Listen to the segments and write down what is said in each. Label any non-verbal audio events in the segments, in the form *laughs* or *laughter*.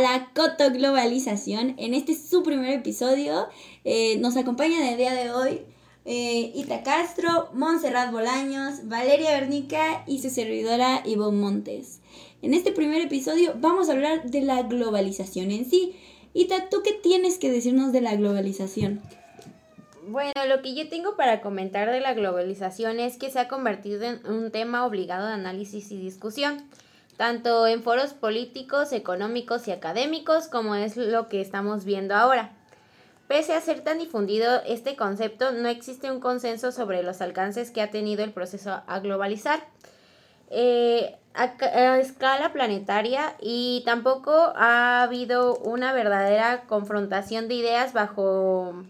la Coto Globalización. En este su primer episodio eh, nos acompañan el día de hoy eh, Ita Castro, Montserrat Bolaños, Valeria Bernica y su servidora Ivonne Montes. En este primer episodio vamos a hablar de la globalización en sí. Ita, ¿tú qué tienes que decirnos de la globalización? Bueno, lo que yo tengo para comentar de la globalización es que se ha convertido en un tema obligado de análisis y discusión, tanto en foros políticos, económicos y académicos como es lo que estamos viendo ahora. Pese a ser tan difundido este concepto, no existe un consenso sobre los alcances que ha tenido el proceso a globalizar eh, a, escala planetaria y tampoco ha habido una verdadera confrontación de ideas bajo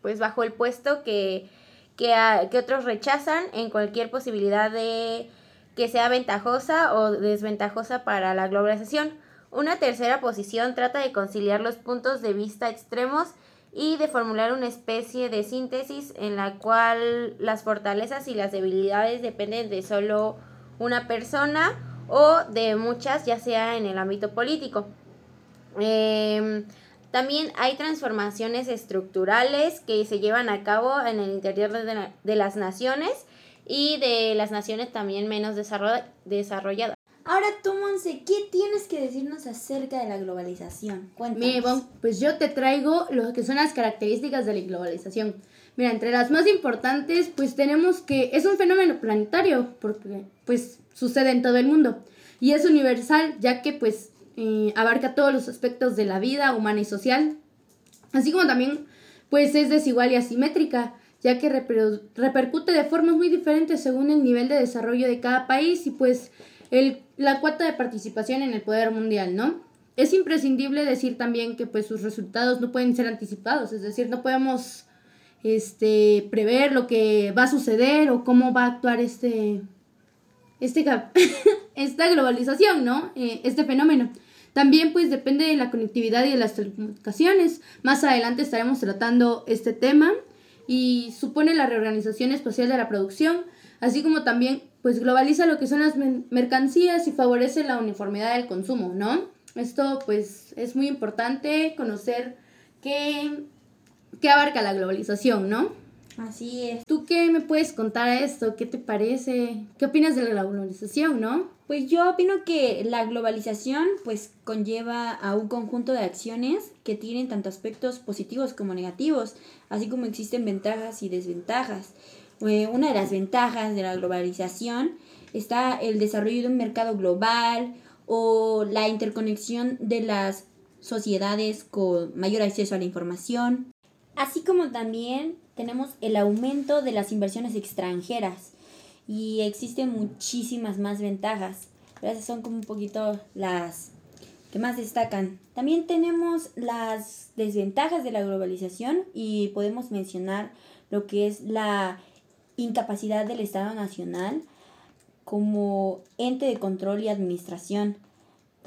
pues bajo el puesto que, que, que otros rechazan en cualquier posibilidad de que sea ventajosa o desventajosa para la globalización. Una tercera posición trata de conciliar los puntos de vista extremos y de formular una especie de síntesis en la cual las fortalezas y las debilidades dependen de solo una persona o de muchas, ya sea en el ámbito político. Em, también hay transformaciones estructurales que se llevan a cabo en el interior de, las naciones y de las naciones también menos desarrolladas. Ahora tú, Monse, ¿qué tienes que decirnos acerca de la globalización? Cuéntanos. Mira, pues yo te traigo lo que son las características de la globalización. Mira, entre las más importantes, pues tenemos que es un fenómeno planetario, porque pues sucede en todo el mundo. Y es universal, ya que pues eh, abarca todos los aspectos de la vida humana y social. Así como también pues es desigual y asimétrica, ya que repercute de formas muy diferentes según el nivel de desarrollo de cada país y pues el, la cuota de participación en el poder mundial, ¿no? Es imprescindible decir también que pues sus resultados no pueden ser anticipados, es decir, no podemos este, prever lo que va a suceder o cómo va a actuar este, este *laughs* esta globalización, ¿no? Eh, este fenómeno. También pues depende de la conectividad y de las telecomunicaciones. Más adelante estaremos tratando este tema y supone la reorganización espacial de la producción, así como también pues globaliza lo que son las mercancías y favorece la uniformidad del consumo, ¿no? Esto pues es muy importante conocer qué qué abarca la globalización, ¿no? Así es. ¿Tú qué me puedes contar a esto? ¿Qué te parece? ¿Qué opinas de la globalización, no? Pues yo opino que la globalización pues conlleva a un conjunto de acciones que tienen tanto aspectos positivos como negativos, así como existen ventajas y desventajas. Eh, una de las ventajas de la globalización está el desarrollo de un mercado global o la interconexión de las sociedades con mayor acceso a la información, así como también tenemos el aumento de las inversiones extranjeras y existen muchísimas más ventajas. Pero esas son como un poquito las que más destacan. También tenemos las desventajas de la globalización y podemos mencionar lo que es la incapacidad del Estado Nacional como ente de control y administración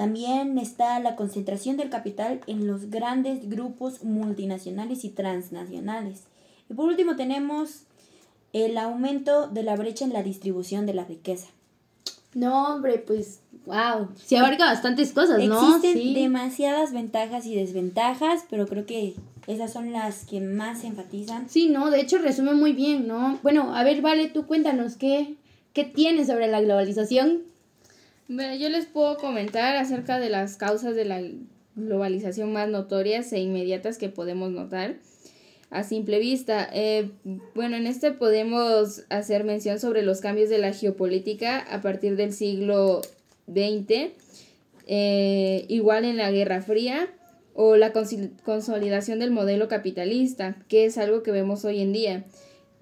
también está la concentración del capital en los grandes grupos multinacionales y transnacionales. Y por último tenemos el aumento de la brecha en la distribución de la riqueza. No, hombre, pues, wow. Se abarca bastantes cosas, ¿no? Existen demasiadas ventajas y desventajas, pero creo que esas son las que más se enfatizan. Sí, no, de hecho resume muy bien, ¿no? Bueno, a ver, vale, tú cuéntanos qué, qué tienes sobre la globalización. Bueno, yo les puedo comentar acerca de las causas de la globalización más notorias e inmediatas que podemos notar a simple vista. Eh, bueno, en este podemos hacer mención sobre los cambios de la geopolítica a partir del siglo XX, eh, igual en la Guerra Fría o la consolidación del modelo capitalista, que es algo que vemos hoy en día.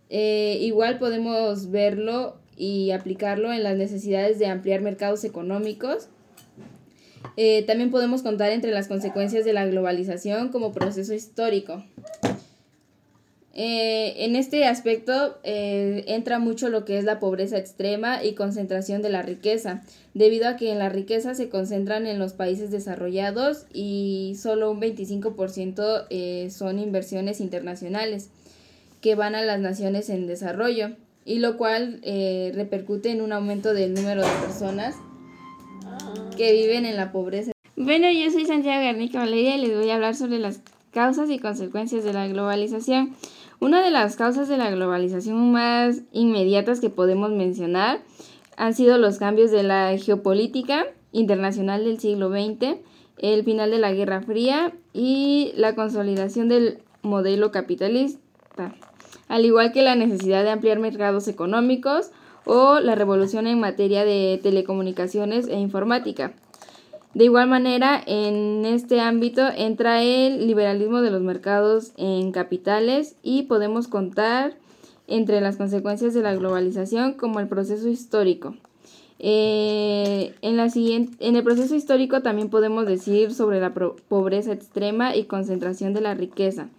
Eh, igual podemos verlo y aplicarlo en las necesidades de ampliar mercados económicos. También podemos contar entre las consecuencias de la globalización como proceso histórico. Eh, en este aspecto eh, entra mucho lo que es la pobreza extrema y concentración de la riqueza, debido a que en la riqueza se concentran en los países desarrollados y solo un 25% son inversiones internacionales que van a las naciones en desarrollo y lo cual eh, repercute en un aumento del número de personas que viven en la pobreza. Bueno, yo soy Santiago Garnica Valeria y les voy a hablar sobre las causas y consecuencias de la globalización. Una de las causas de la globalización más inmediatas que podemos mencionar han sido los cambios de la geopolítica internacional del siglo XX, el final de la Guerra Fría y la consolidación del modelo capitalista, al igual que la necesidad de ampliar mercados económicos o la revolución en materia de telecomunicaciones e informática. De igual manera, en este ámbito entra el liberalismo de los mercados en capitales y podemos contar entre las consecuencias de la globalización como el proceso histórico. Eh, en, la siguiente, en el proceso histórico también podemos decir sobre la pobreza extrema y concentración de la riqueza,